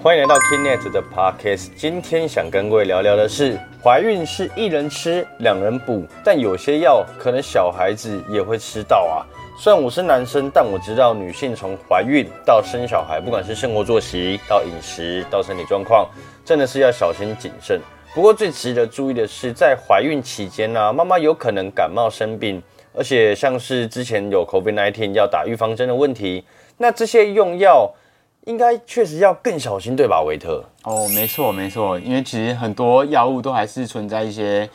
欢迎来到 Kinnet 的 Podcast。今天想跟各位聊聊的是，怀孕是一人吃两人补，但有些药可能小孩子也会吃到啊。虽然我是男生，但我知道女性从怀孕到生小孩，不管是生活作息到饮食到身体状况，真的是要小心谨慎。不过最值得注意的是，在怀孕期间呢、妈妈有可能感冒生病，而且像是之前有 COVID-19 要打预防针的问题，那这些用药应该确实要更小心，对吧，维特？哦，没错没错，因为其实很多药物都还是存在一些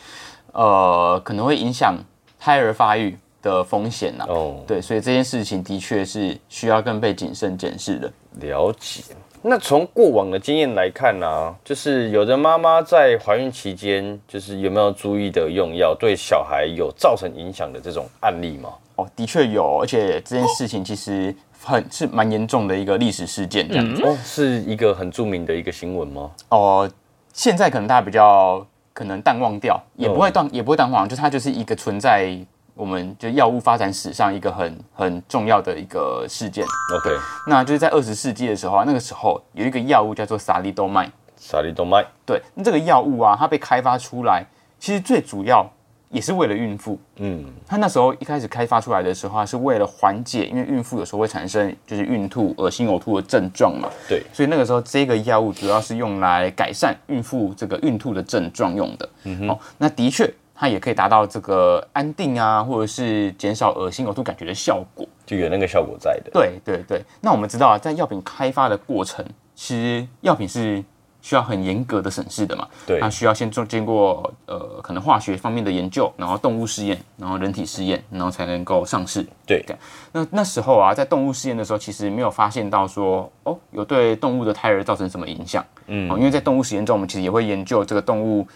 呃可能会影响胎儿发育的风险呐、哦，对，所以这件事情的确是需要更被谨慎检视的。了解。那从过往的经验来看呢、就是有的妈妈在怀孕期间，就是有没有注意的用药对小孩有造成影响的这种案例吗？哦，的确有，而且这件事情其实很是蛮严重的一个历史事件这样子。哦，是一个很著名的一个新闻吗？哦，现在可能大家比较可能淡忘掉，也不会淡，也不会淡忘，就它就是一个存在我们就药物发展史上一个很很重要的一个事件。OK，那就是在二十世纪的时候啊，那个时候有一个药物叫做萨利多麦。萨利多麦。对，那这个药物啊，它被开发出来，其实最主要也是为了孕妇。嗯，它那时候一开始开发出来的时候啊，是为了缓解，因为孕妇有时候会产生就是孕吐、恶心、呕吐的症状嘛。对，所以那个时候这个药物主要是用来改善孕妇这个孕吐的症状用的。嗯哦，那的确它也可以达到这个安定啊，或者是减少恶心、呕吐感觉的效果。就有那个效果在的。对对对，那我们知道啊，在药品开发的过程，其实药品是需要很严格的审视的嘛。对它需要先做经过呃可能化学方面的研究，然后动物试验，然后人体试验，然后才能够上市。对那那时候啊，在动物试验的时候，其实没有发现到说哦有对动物的胎儿造成什么影响。嗯，哦，因为在动物实验中，我们其实也会研究这个动物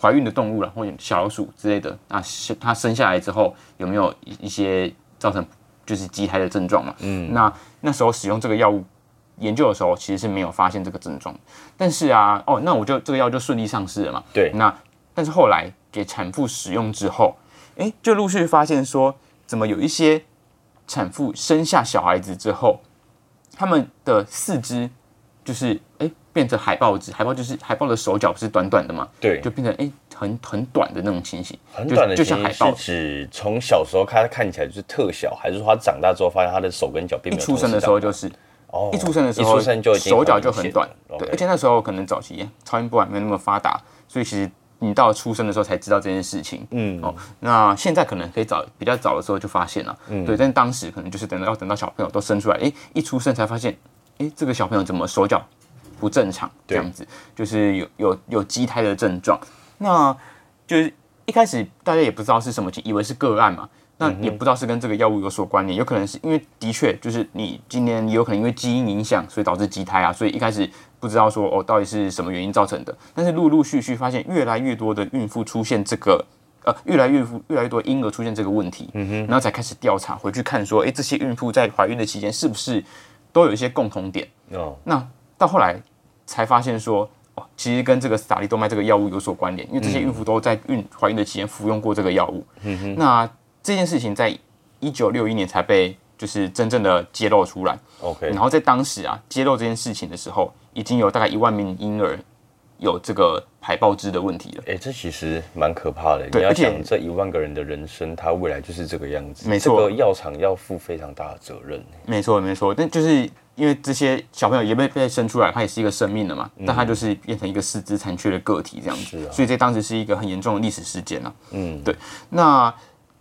怀孕的动物了，或者小老鼠之类的，那是它生下来之后有没有一一些造成就是畸胎的症状嘛？嗯，那那时候使用这个药物研究的时候，其实是没有发现这个症状。但是啊，哦，那我就这个药就顺利上市了嘛。对那但是后来给产妇使用之后，哎，就陆续发现说，怎么有一些产妇生下小孩子之后，他们的四肢就是哎变成海豹肢，海豹就是海豹的手脚不是短短的嘛，对，就变成哎很很短的那种情形，很短的就像海豹指从小时候看看起来就是特小，还是说他长大之后发现他的手跟脚并没有出生的时候就是。哦一出生的时候，一出生就手脚就很短，对，而且那时候可能早期超音波还没有那么发达，所以其实你到出生的时候才知道这件事情。嗯哦，那现在可能可以早比较早的时候就发现了，对，但当时可能就是等到要等到小朋友都生出来，诶，一出生才发现，诶，这个小朋友怎么手脚不正常，这样子，就是有有有畸胎的症状，那就是一开始大家也不知道是什么情，以为是个案嘛。那也不知道是跟这个药物有所关联，有可能是因为的确就是你今年也有可能因为基因影响，所以导致畸胎啊，所以一开始不知道说哦到底是什么原因造成的，但是陆陆续续发现越来越多的孕妇出现这个呃越来越越来越多婴儿出现这个问题，嗯哼，然后才开始调查回去看说，诶，这些孕妇在怀孕的期间是不是都有一些共同点？哦，那到后来才发现说，哦，其实跟这个萨利多麦这个药物有所关联，因为这些孕妇都在孕怀孕的期间服用过这个药物。嗯那这件事情在一九六一年才被就是真正的揭露出来，OK，然后在当时啊揭露这件事情的时候，已经有大概一万名婴儿有这个海豹肢的问题了。哎、这其实蛮可怕的。你要且想，这一万个人的人生，他未来就是这个样子。没错这个药厂要负非常大的责任。没错，没错，但就是因为这些小朋友也被被生出来，他也是一个生命了嘛，但他就是变成一个四肢残缺的个体这样子，啊所以这当时是一个很严重的历史事件啊。嗯，对。那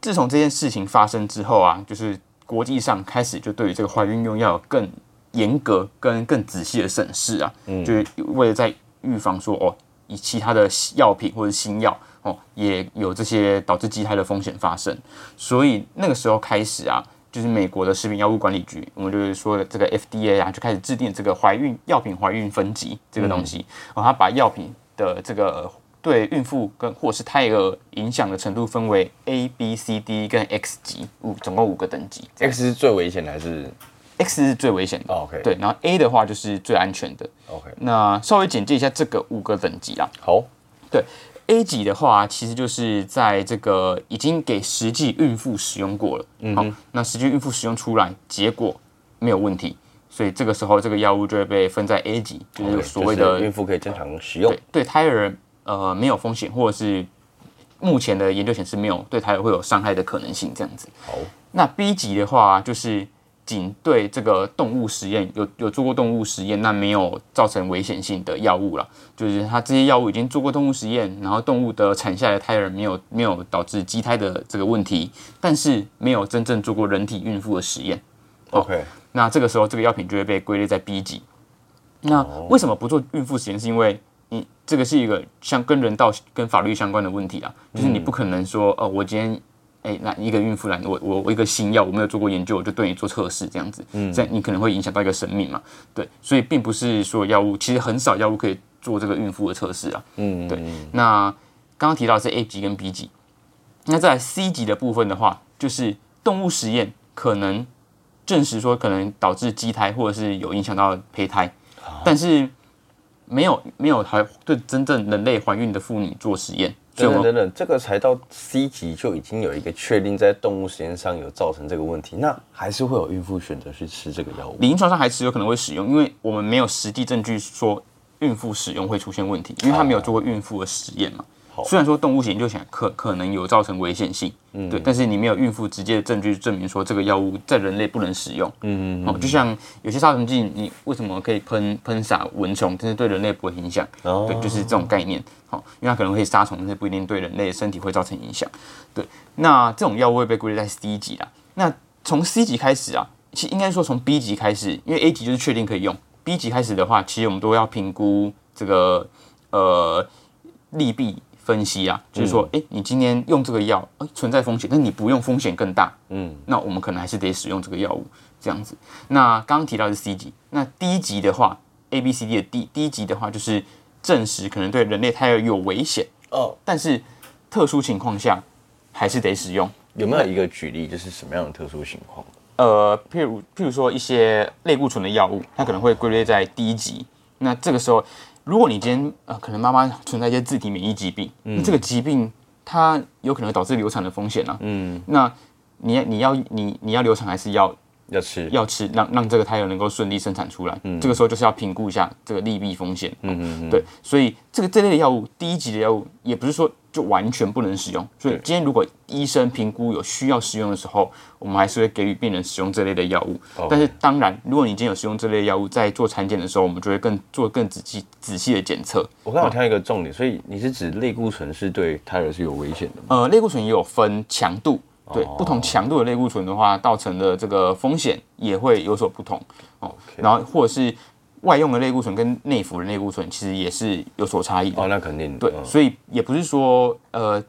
自从这件事情发生之后啊，就是国际上开始就对于这个怀孕用药有更严格、跟更仔细的审视啊，就是为了在预防说哦，以其他的药品或者新药哦，也有这些导致畸胎的风险发生，所以那个时候开始啊。就是美国的食品药物管理局，我们就是说的这个 FDA 啊，就开始制定这个怀孕药品怀孕分级这个东西，然后它把药品的这个对孕妇跟或是胎儿影响的程度分为 A、B、C、D 跟 X 级，五总共五个等级。X 是最危险的还是 X 是最危险的、哦？OK，对，然后 A 的话就是最安全的。，OK，那稍微简介一下这个五个等级啊。好，对 A 级的话，其实就是在这个已经给实际孕妇使用过了，嗯，好，那实际孕妇使用出来结果没有问题，所以这个时候这个药物就会被分在 A 级，就是所谓的就是孕妇可以正常使用对。对胎儿呃没有风险，或者是目前的研究显示没有对胎儿会有伤害的可能性这样子。好，那 B 级的话，就是仅对这个动物实验有有做过动物实验，那没有造成危险性的药物了。就是它这些药物已经做过动物实验，然后动物的产下的胎儿没有没有导致畸胎的这个问题，但是没有真正做过人体孕妇的实验。OK，那这个时候这个药品就会被归类在 B 级。那为什么不做孕妇实验？是因为你这个是一个像跟人道、跟法律相关的问题啊，就是你不可能说，哦，我今天。哎，那一个孕妇来，我我我一个新药，我没有做过研究，我就对你做测试，这样子，嗯这样你可能会影响到一个生命嘛？对，所以并不是说药物，其实很少药物可以做这个孕妇的测试啊。嗯，对那刚刚提到的是 A 级跟 B 级，那在 C 级的部分的话，就是动物实验可能证实说可能导致畸胎或者是有影响到胚胎，但是没有没有还对真正人类怀孕的妇女做实验，等等等，这个才到 C 级就已经有一个确定在动物实验上有造成这个问题，那还是会有孕妇选择去吃这个药物。临床上还是有可能会使用，因为我们没有实际证据说孕妇使用会出现问题，因为他没有做过孕妇的实验嘛。虽然说动物研究起来可可能有造成危险性，对，但是你没有孕妇直接的证据证明说这个药物在人类不能使用，嗯嗯，哦，就像有些杀虫剂，你为什么可以喷喷洒蚊虫，但是对人类不会影响，哦。对，就是这种概念，好，因为它可能会杀虫，但是不一定对人类身体会造成影响，对，那这种药物会被归类在 C 级啦，那从 C 级开始啊，其实应该说从 B 级开始，因为 A 级就是确定可以用，B 级开始的话，其实我们都要评估这个呃利弊分析啊，就是说，哎、你今天用这个药，哎、存在风险，但你不用风险更大，嗯，那我们可能还是得使用这个药物这样子。那刚刚提到的是 C 级，那 D 级的话，A、B、C、D 的 D D 级的话，就是证实可能对人类胎儿有危险，哦，但是特殊情况下还是得使用。有没有一个举例，就是什么样的特殊情况？呃，譬如譬如说一些类固醇的药物，它可能会归类在低级。那这个时候，如果你今天呃可能妈妈存在一些自体免疫疾病，那这个疾病它有可能会导致流产的风险啊。嗯，那你你要你你要流产还是要要吃，要吃，让让这个胎儿能够顺利生产出来？嗯这个时候就是要评估一下这个利弊风险。嗯嗯嗯，对，所以这个这类的药物，第一级的药物也不是说就完全不能使用。所以今天如果医生评估有需要使用的时候，我们还是会给予病人使用这类的药物。哦但是当然，如果你今天有使用这类药物，在做产检的时候，我们就会更做更仔细仔细的检测。我刚好听到一个重点，所以你是指类固醇是对胎儿是有危险的吗？呃，类固醇也有分强度，对，哦不同强度的类固醇的话，造成的这个风险也会有所不同哦。然后或者是外用的类固醇跟内服的类固醇，其实也是有所差异的。哦，那肯定对，嗯所以也不是说呃，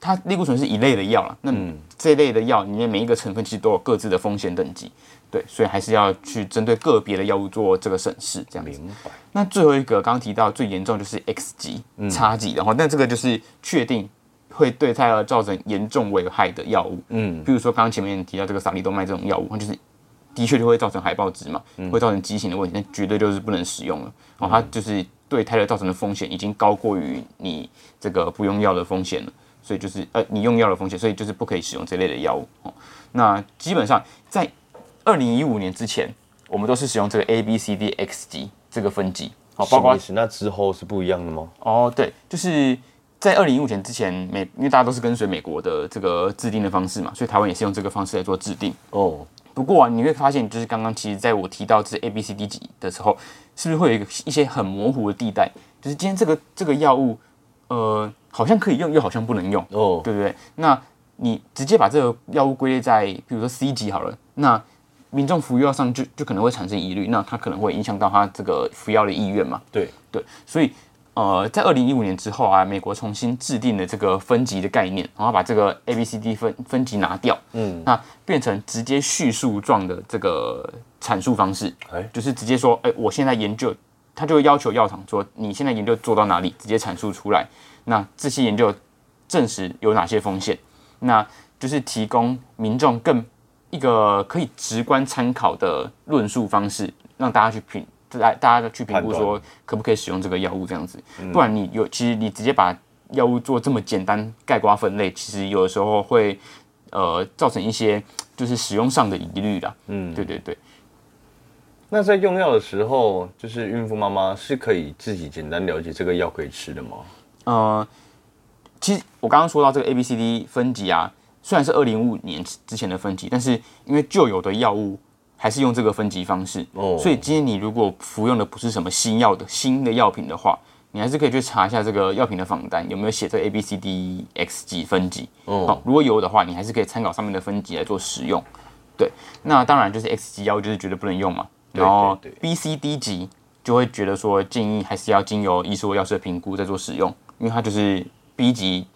它类固醇是一类的药了，那这一类的药里面每一个成分其实都有各自的风险等级，对，所以还是要去针对个别的药物做这个审视，这样子。明白。那最后一个刚刚提到最严重就是 X 级、差级然后，但这个就是确定会对胎儿造成严重危害的药物。嗯，比如说刚刚前面提到这个萨利多麦这种药物，它就是的确就会造成海豹值嘛，会造成畸形的问题，那绝对就是不能使用了。哦，它就是对胎儿造成的风险已经高过于你这个不用药的风险了，所以就是呃你用药的风险，所以就是不可以使用这类的药物。哦，那基本上在二零一五年之前，我们都是使用这个 A B C D X 级这个分级。好，包括？那之后是不一样的吗？哦，对，就是在二零一五年之前，美因为大家都是跟随美国的这个制定的方式嘛，所以台湾也是用这个方式来做制定。哦，不过啊，你会发现，就是刚刚其实在我提到这 A、B、C、D 级的时候，是不是会有一个一些很模糊的地带？就是今天这个这个药物，呃，好像可以用，又好像不能用，哦，对不对？那你直接把这个药物归类在，比如说 C 级好了，那民众服药上就就可能会产生疑虑，那它可能会影响到他这个服药的意愿嘛？对，对，所以呃，在二零一五年之后啊，美国重新制定了这个分级的概念，然后把这个 A、B、C、D 分分级拿掉，嗯，那变成直接叙述状的这个阐述方式，哎就是直接说，哎、我现在研究，他就会要求药厂说，你现在研究做到哪里，直接阐述出来。那这些研究证实有哪些风险，那就是提供民众更一个可以直观参考的论述方式，让大家去评，大大家去评估说可不可以使用这个药物这样子。不然你有，其实你直接把药物做这么简单盖瓜分类，其实有的时候会呃造成一些就是使用上的疑虑啦。嗯，对对对。那在用药的时候，就是孕妇妈妈是可以自己简单了解这个药可以吃的吗？呃，其实我刚刚说到这个 A B C D 分级啊，虽然是二零五年之前的分级，但是因为旧有的药物还是用这个分级方式，哦。所以今天你如果服用的不是什么新药的新的药品的话，你还是可以去查一下这个药品的仿单有没有写这 A B C D X 级分级。哦。好，如果有的话，你还是可以参考上面的分级来做使用。对，那当然就是 X 级药物就是绝对不能用嘛，然后 B、C、D 级就会觉得说建议还是要经由医师或药师的评估再做使用，因为它就是 B 级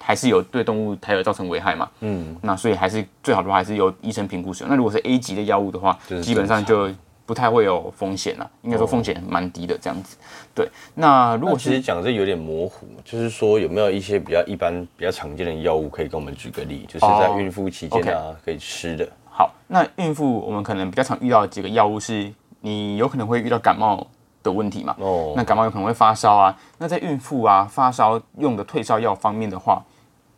还是有对动物胎儿造成危害嘛，嗯，那所以还是最好的话还是由医生评估使用。那如果是 A 级的药物的话就是，基本上就不太会有风险了，应该说风险蛮低的这样子。对，那如果是其实讲这有点模糊，就是说有没有一些比较一般、比较常见的药物可以跟我们举个例，就是在哦孕妇期间啊、可以吃的。好，那孕妇我们可能比较常遇到的几个药物是，你有可能会遇到感冒的问题嘛？哦那感冒有可能会发烧啊。那在孕妇啊发烧用的退烧药方面的话，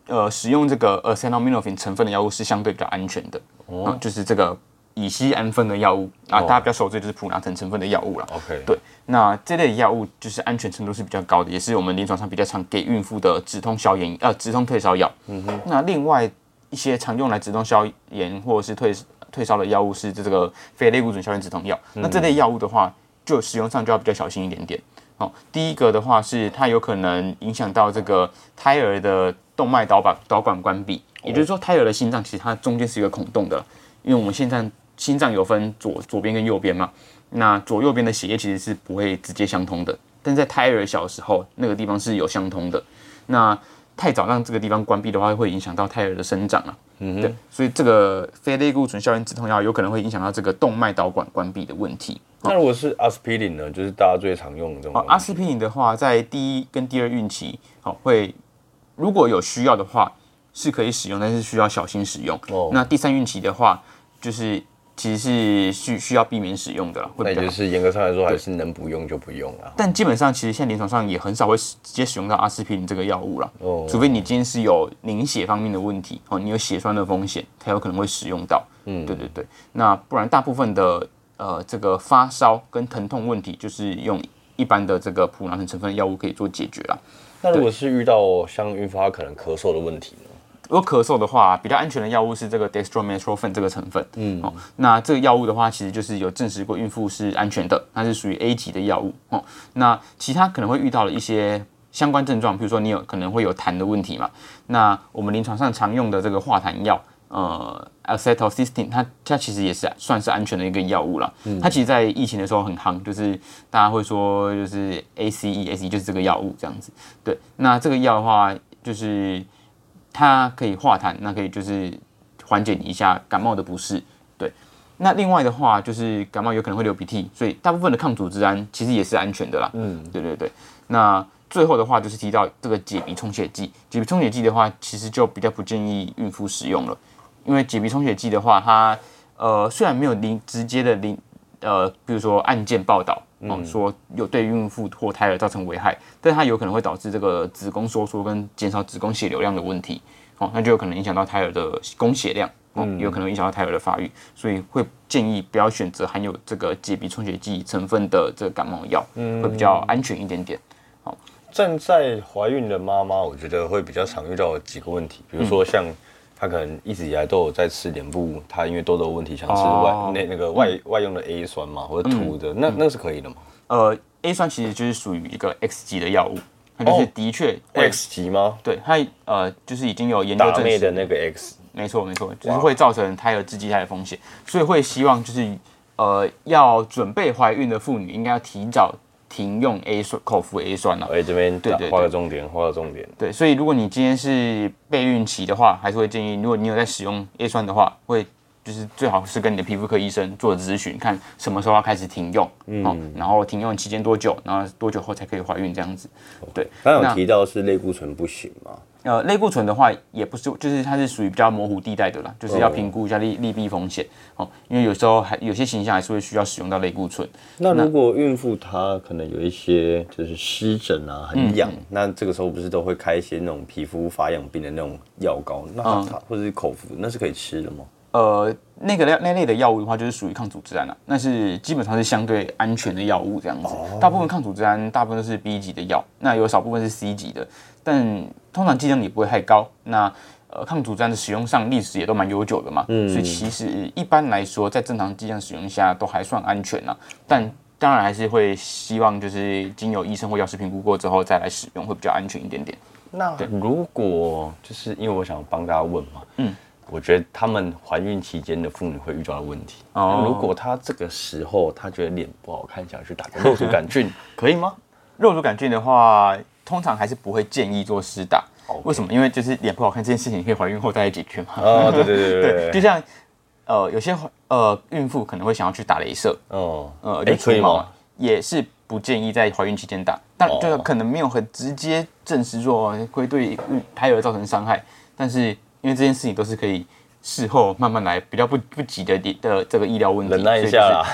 呃，使用这个 acetaminophen 成分的药物是相对比较安全的。哦，就是这个乙酰氨酚的药物啊，哦大家比较熟知就是普拿疼成分的药物了。OK，对，那这类药物就是安全程度是比较高的，也是我们临床上比较常给孕妇的止痛消炎呃止痛退烧药。嗯哼。那另外一些常用来止痛消炎或者是退退烧的药物是这个非类固醇消炎止痛药。那这类药物的话，就使用上就要比较小心一点点。哦，第一个的话是它有可能影响到这个胎儿的动脉导管导管关闭，也就是说胎儿的心脏其实它中间是一个孔洞的，因为我们现在心脏有分左左边跟右边嘛，那左右边的血液其实是不会直接相通的，但在胎儿小时候那个地方是有相通的。那太早让这个地方关闭的话，会影响到胎儿的生长啊。嗯对，所以这个非类固醇消炎止痛药有可能会影响到这个动脉导管关闭的问题。那如果是阿司匹林呢？就是大家最常用的这种。阿司匹林的话，在第一跟第二孕期，好、会如果有需要的话是可以使用，但是需要小心使用。哦那第三孕期的话，就是其实是需需要避免使用的那也就。是严格上来说，还是能不用就不用啊。但基本上，其实现在临床上也很少会直接使用到阿司匹林这个药物了，哦除非你今天是有凝血方面的问题，哦，你有血栓的风险，才有可能会使用到。嗯，对对对。那不然，大部分的呃这个发烧跟疼痛问题，就是用一般的这个普拿疼成分的药物可以做解决啦。那如果是遇到像孕妇她可能咳嗽的问题呢？如果咳嗽的话，比较安全的药物是这个 dextromethorphan 这个成分。嗯，哦，那这个药物的话，其实就是有证实过孕妇是安全的，它是属于 A 级的药物。哦，那其他可能会遇到的一些相关症状，比如说你有可能会有痰的问题嘛。那我们临床上常用的这个化痰药，呃，acetylcysteine，它它其实也是算是安全的一个药物啦。它其实，在疫情的时候很夯，就是大家会说就是 ACE，ACE 就是这个药物这样子。对，那这个药的话，就是它可以化痰，那可以就是缓解你一下感冒的不适。对，那另外的话就是感冒有可能会流鼻涕，所以大部分的抗组织胺其实也是安全的啦。嗯，对对对。那最后的话就是提到这个解鼻充血剂，解鼻充血剂的话，其实就比较不建议孕妇使用了，因为解鼻充血剂的话，它呃虽然没有临直接的临呃，比如说案件报道哦，说有对孕妇或胎儿造成危害，但它有可能会导致这个子宫收缩跟减少子宫血流量的问题，哦，那就有可能影响到胎儿的供血量，哦，也有可能影响到胎儿的发育，所以会建议不要选择含有这个解鼻充血剂成分的这个感冒药，会比较安全一点点。好站在怀孕的妈妈，我觉得会比较常遇到几个问题，比如说像她可能一直以来都有在吃脸部，他因为痘痘问题想吃外、哦那那个外、外用的 A 酸嘛，或者涂的，那那是可以的吗呃，A 酸其实就是属于一个 X 级的药物，它就是哦的确会、？X 级吗？对它呃就是已经有研究证实的那个 X，没错没错，就是会造成胎儿致畸胎的风险，所以会希望就是呃要准备怀孕的妇女应该要提早停用 A 酸口服 A 酸了、哎、这边对画个重点，画个重点。对，所以如果你今天是备孕期的话，还是会建议，如果你有在使用 A 酸的话，会就是最好是跟你的皮肤科医生做咨询，看什么时候要开始停用，嗯，然后停用期间多久，然后多久后才可以怀孕这样子。对，刚有提到是类固醇不行嘛？呃，类固醇的话也不是，就是它是属于比较模糊地带的啦，就是要评估一下利利弊风险哦，因为有时候还有些形象还是会需要使用到类固醇。那如果孕妇她可能有一些就是湿疹啊，很痒，嗯那这个时候不是都会开一些那种皮肤发痒病的那种药膏？那它、嗯或者是口服，那是可以吃的吗？呃，那个那类的药物的话，就是属于抗组织胺了，那是基本上是相对安全的药物这样子。大部分抗组织胺大部分都是 B 级的药，那有少部分是 C 级的，但通常剂量也不会太高。那呃，抗组织胺的使用上历史也都蛮悠久的嘛，所以其实一般来说，在正常剂量使用下都还算安全呐。但当然还是会希望就是经由医生或药师评估过之后再来使用，会比较安全一点点。那如果就是因为我想帮大家问嘛，嗯。我觉得他们怀孕期间的妇女会遇到的问题。哦，如果她这个时候她觉得脸不好看，想去打个肉毒杆菌，可以吗？肉毒杆菌的话，通常还是不会建议做施打。为什么？因为就是脸不好看这件事情，可以怀孕后再来解决嘛。哦，对对对对。就像呃，有些呃孕妇可能会想要去打镭射。哦，呃，就可以吗？也是不建议在怀孕期间打，但就是可能没有很直接证实说会对。胎儿造成伤害，但是。因为这件事情都是可以事后慢慢来，比较不不急的的这个医疗问题，忍耐一下啦。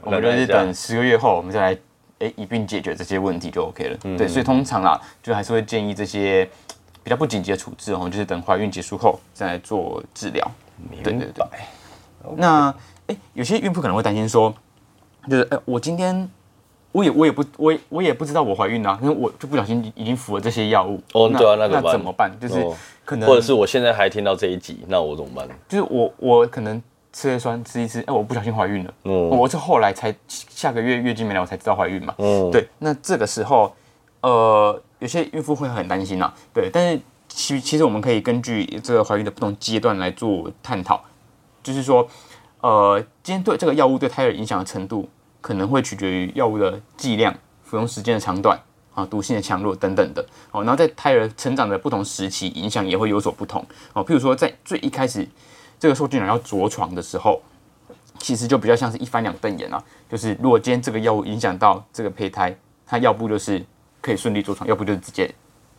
我们就是等十个月后，我们再来哎一并解决这些问题就 OK 了。对，所以通常啊，就还是会建议这些比较不紧急的处置哦，就是等怀孕结束后再来做治疗。对对对。那哎，有些孕妇可能会担心说，就是哎，我今天。我也我也不我我也不知道我怀孕了，因为我就不小心已经服了这些药物。哦，对啊，那那怎么办？就是可能，或者是我现在还听到这一集，那我怎么办？就是我我可能吃了酸吃一吃，哎，我不小心怀孕了。嗯，我是后来才下个月月经没来，我才知道怀孕嘛。嗯，对。那这个时候，呃，有些孕妇会很担心呐。对，但是其其实我们可以根据这个怀孕的不同阶段来做探讨，就是说，呃，今天对这个药物对胎儿影响的程度。可能会取决于药物的剂量、服用时间的长短啊、毒性的强弱等等的哦。然后在胎儿成长的不同时期，影响也会有所不同哦。譬如说，在最一开始这个受精卵要着床的时候，其实就比较像是一翻两瞪眼啊。就是如果今天这个药物影响到这个胚胎，它要不就是可以顺利着床，要不就是直接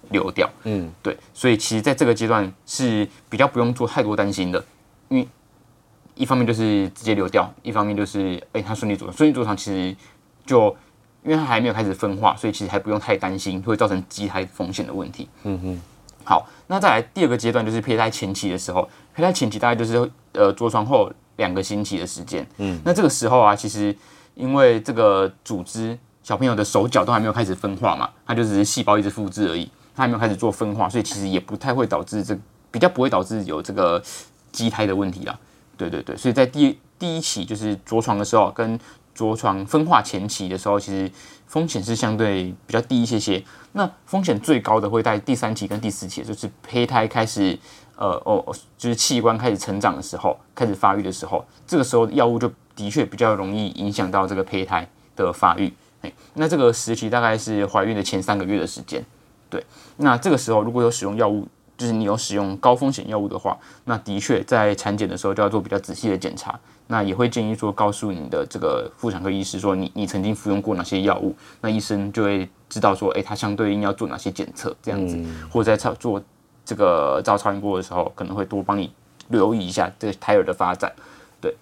流掉。嗯，对。所以其实在这个阶段是比较不用做太多担心的，因为。一方面就是直接流掉，一方面就是哎，它顺利着床。顺利着床其实就因为它还没有开始分化，所以其实还不用太担心会造成畸胎风险的问题。嗯哼。好，那再来第二个阶段就是胚胎前期的时候，胚胎前期大概就是呃着床后两个星期的时间。嗯。那这个时候啊，其实因为这个组织小朋友的手脚都还没有开始分化嘛，它就只是细胞一直复制而已，它还没有开始做分化，所以其实也不太会导致这比较不会导致有这个畸胎的问题啦。对对对，所以在第第一期就是着床的时候，跟着床分化前期的时候，其实风险是相对比较低一些些。那风险最高的会在第三期跟第四期，就是胚胎开始呃哦，就是器官开始成长的时候，开始发育的时候，这个时候药物就的确比较容易影响到这个胚胎的发育。哎，那这个时期大概是怀孕的前三个月的时间。对，那这个时候如果有使用药物。就是你有使用高风险药物的话，那的确在产检的时候就要做比较仔细的检查。那也会建议说，告诉你的这个妇产科医师说，你你曾经服用过哪些药物，那医生就会知道说，哎，他相对应要做哪些检测这样子，或者在操做这个照超音波的时候，可能会多帮你留意一下这个胎儿的发展。对，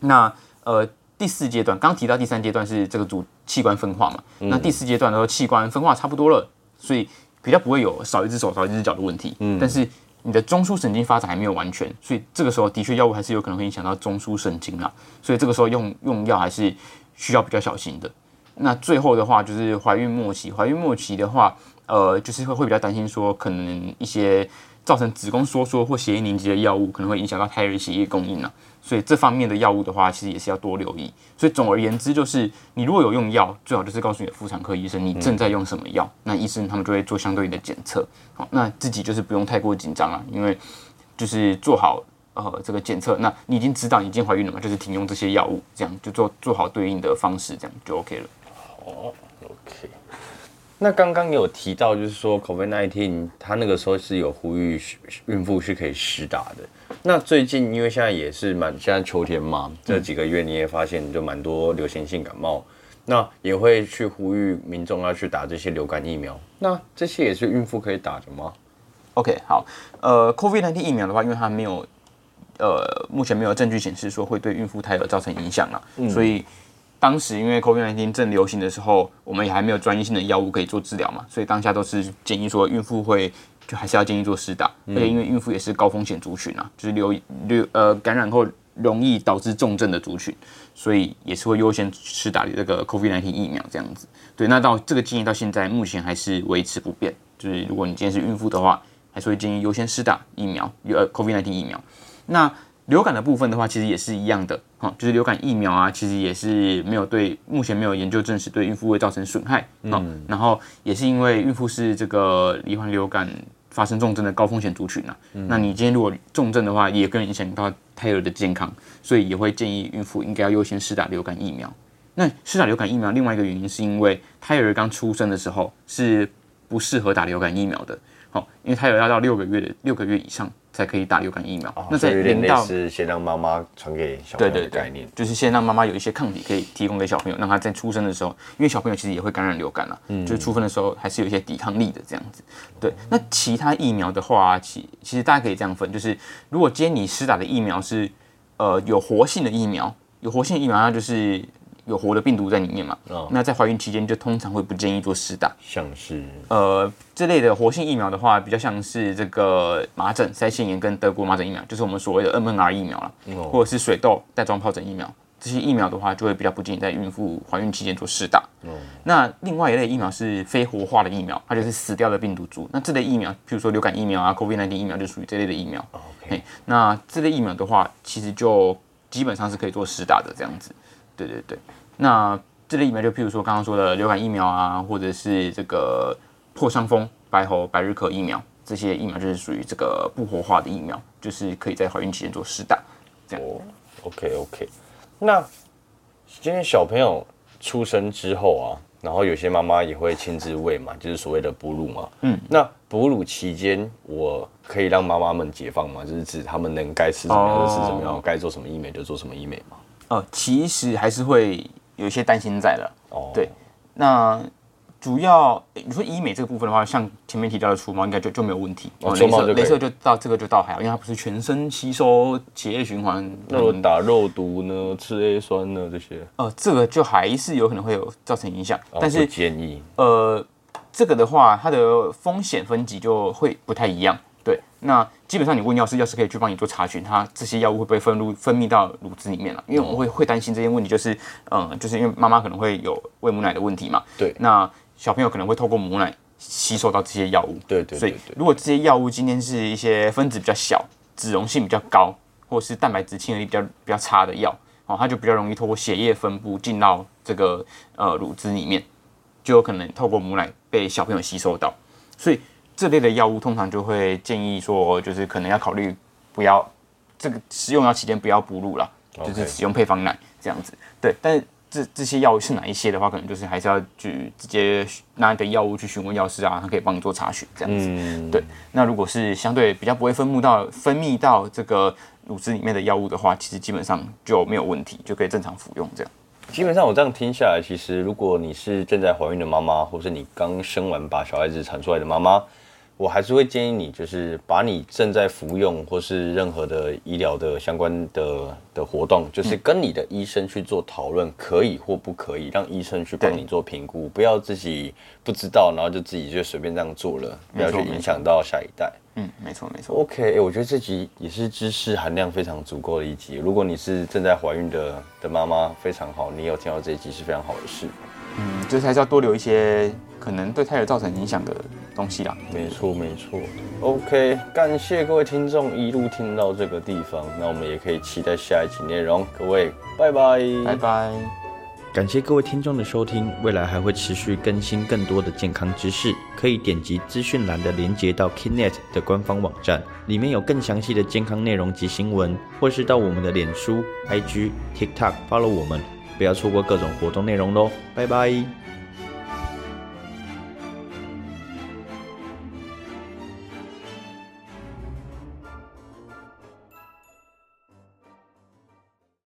那呃第四阶段刚提到第三阶段是这个主器官分化嘛，那第四阶段的时候器官分化差不多了，所以。比较不会有少一只手少一只脚的问题，嗯，但是你的中枢神经发展还没有完全，所以这个时候的确药物还是有可能会影响到中枢神经啦，所以这个时候用用药还是需要比较小心的。那最后的话就是怀孕末期，怀孕末期的话，呃，就是会会比较担心说可能一些造成子宫收缩或血液凝集的药物可能会影响到胎儿血液供应啊。所以这方面的药物的话，其实也是要多留意。所以总而言之，就是你如果有用药，最好就是告诉你的妇产科医生你正在用什么药，那医生他们就会做相对应的检测。好，那自己就是不用太过紧张啊，因为就是做好呃这个检测，那你已经知道已经怀孕了嘛，就是停用这些药物，这样就做做好对应的方式，这样就 OK 了。好，OK。那刚刚也有提到，就是说 COVID-19，它那个时候是有呼吁孕妇是可以施打的。那最近因为现在也是蛮现在秋天嘛，这几个月你也发现就蛮多流行性感冒，那也会去呼吁民众要去打这些流感疫苗。那这些也是孕妇可以打的吗？OK，好，呃，COVID-19 疫苗的话，因为它没有，呃，目前没有证据显示说会对孕妇胎儿造成影响啊，所以。当时因为 COVID-19 正流行的时候，我们也还没有专业性的药物可以做治疗嘛，所以当下都是建议说孕妇会就还是要建议做施打。而且因为孕妇也是高风险族群啊，就是流流呃感染后容易导致重症的族群，所以也是会优先施打这个 COVID-19 疫苗这样子。对，那到这个建议到现在目前还是维持不变，就是如果你今天是孕妇的话，还是会建议优先施打疫苗，呃 COVID-19 疫苗。那流感的部分的话，其实也是一样的，哈，就是流感疫苗啊，其实也是没有对目前没有研究证实对孕妇会造成损害，嗯，然后也是因为孕妇是这个罹患流感发生重症的高风险族群啊，那你今天如果重症的话，也更影响到胎儿的健康，所以也会建议孕妇应该要优先施打流感疫苗。那施打流感疫苗另外一个原因是因为胎儿刚出生的时候是不适合打流感疫苗的，好，因为它有要到六个月的六个月以上。才可以打流感疫苗。那在零到是先让妈妈传给小朋友的概念，就是先让妈妈有一些抗体可以提供给小朋友，让他在出生的时候，因为小朋友其实也会感染流感了，嗯，就是出生的时候还是有一些抵抗力的这样子。对，那其他疫苗的话，其其实大家可以这样分，就是如果今天你施打的疫苗是呃有活性的疫苗，有活性的疫苗，那就是。有活的病毒在里面嘛？那在怀孕期间就通常会不建议做施打，像是呃这类的活性疫苗的话，比较像是这个麻疹、腮腺炎跟德国麻疹疫苗，就是我们所谓的 MNR 疫苗了，或者是水痘、带状疱疹疫苗，这些疫苗的话就会比较不建议在孕妇怀孕期间做试打。那另外一类疫苗是非活化的疫苗，它就是死掉的病毒株。那这类疫苗，譬如说流感疫苗啊、COVID-19 疫苗，就属于这类的疫苗。OK，那这类疫苗的话，其实就基本上是可以做试打的这样子。对对对。那这类疫苗就譬如说刚刚说的流感疫苗啊，或者是这个破伤风、白喉、百日咳疫苗，这些疫苗就是属于这个不活化的疫苗，就是可以在怀孕期间做施打。这样，OK OK。那今天小朋友出生之后啊，然后有些妈妈也会亲自喂嘛，就是所谓的哺乳嘛。嗯。那哺乳期间，我可以让妈妈们解放吗？就是指他们能该吃什么就吃什么，该做什么医美就做什么医美吗？呃，其实还是会。有一些担心在了，哦，对，那主要你说医美这个部分的话，像前面提到的除毛，应该就就没有问题。哦，除毛就镭射就到这个就到还好，因为它不是全身吸收血液循环。那打肉毒呢？吃 A 酸呢？这些？呃，这个就还是有可能会有造成影响，但是建议，呃，这个的话，它的风险分级就会不太一样。对，那基本上你问药师，药师可以去帮你做查询，它这些药物会不会分入分泌到乳汁里面了？因为我们会会担心这些问题，就是嗯，就是因为妈妈可能会有喂母奶的问题嘛。对，那小朋友可能会透过母奶吸收到这些药物。对对。所以如果这些药物今天是一些分子比较小、脂溶性比较高，或者是蛋白质亲和力比较比较差的药，哦，它就比较容易透过血液分布进到这个呃乳汁里面，就有可能透过母奶被小朋友吸收到，所以。这类的药物通常就会建议说，就是可能要考虑不要这个使用药期间不要哺乳了，就是使用配方奶这样子。对，但是这这些药物是哪一些的话，可能就是还是要去直接拿你的药物去询问药师啊，他可以帮你做查询这样子。对，那如果是相对比较不会分泌到分泌到这个乳汁里面的药物的话，其实基本上就没有问题，就可以正常服用这样。基本上我这样听下来，其实如果你是正在怀孕的妈妈，或是你刚生完把小孩子产出来的妈妈。我还是会建议你，就是把你正在服用或是任何的医疗的相关的的活动，就是跟你的医生去做讨论，可以或不可以，让医生去帮你做评估，不要自己不知道，然后就自己就随便这样做了，不要去影响到下一代。嗯，没错没错。OK，我觉得这集也是知识含量非常足够的一集。如果你是正在怀孕的的妈妈，非常好，你有听到这一集是非常好的事。嗯，就是还是要多留一些可能对胎儿造成影响的东西啦。没错，没错。OK，感谢各位听众一路听到这个地方，那我们也可以期待下一集内容。各位，拜拜，拜拜。感谢各位听众的收听，未来还会持续更新更多的健康知识，可以点击资讯栏的连接到 Kinet 的官方网站，里面有更详细的健康内容及新闻，或是到我们的脸书、IG、TikTok follow 我们。不要错过各种活动内容喽，拜拜。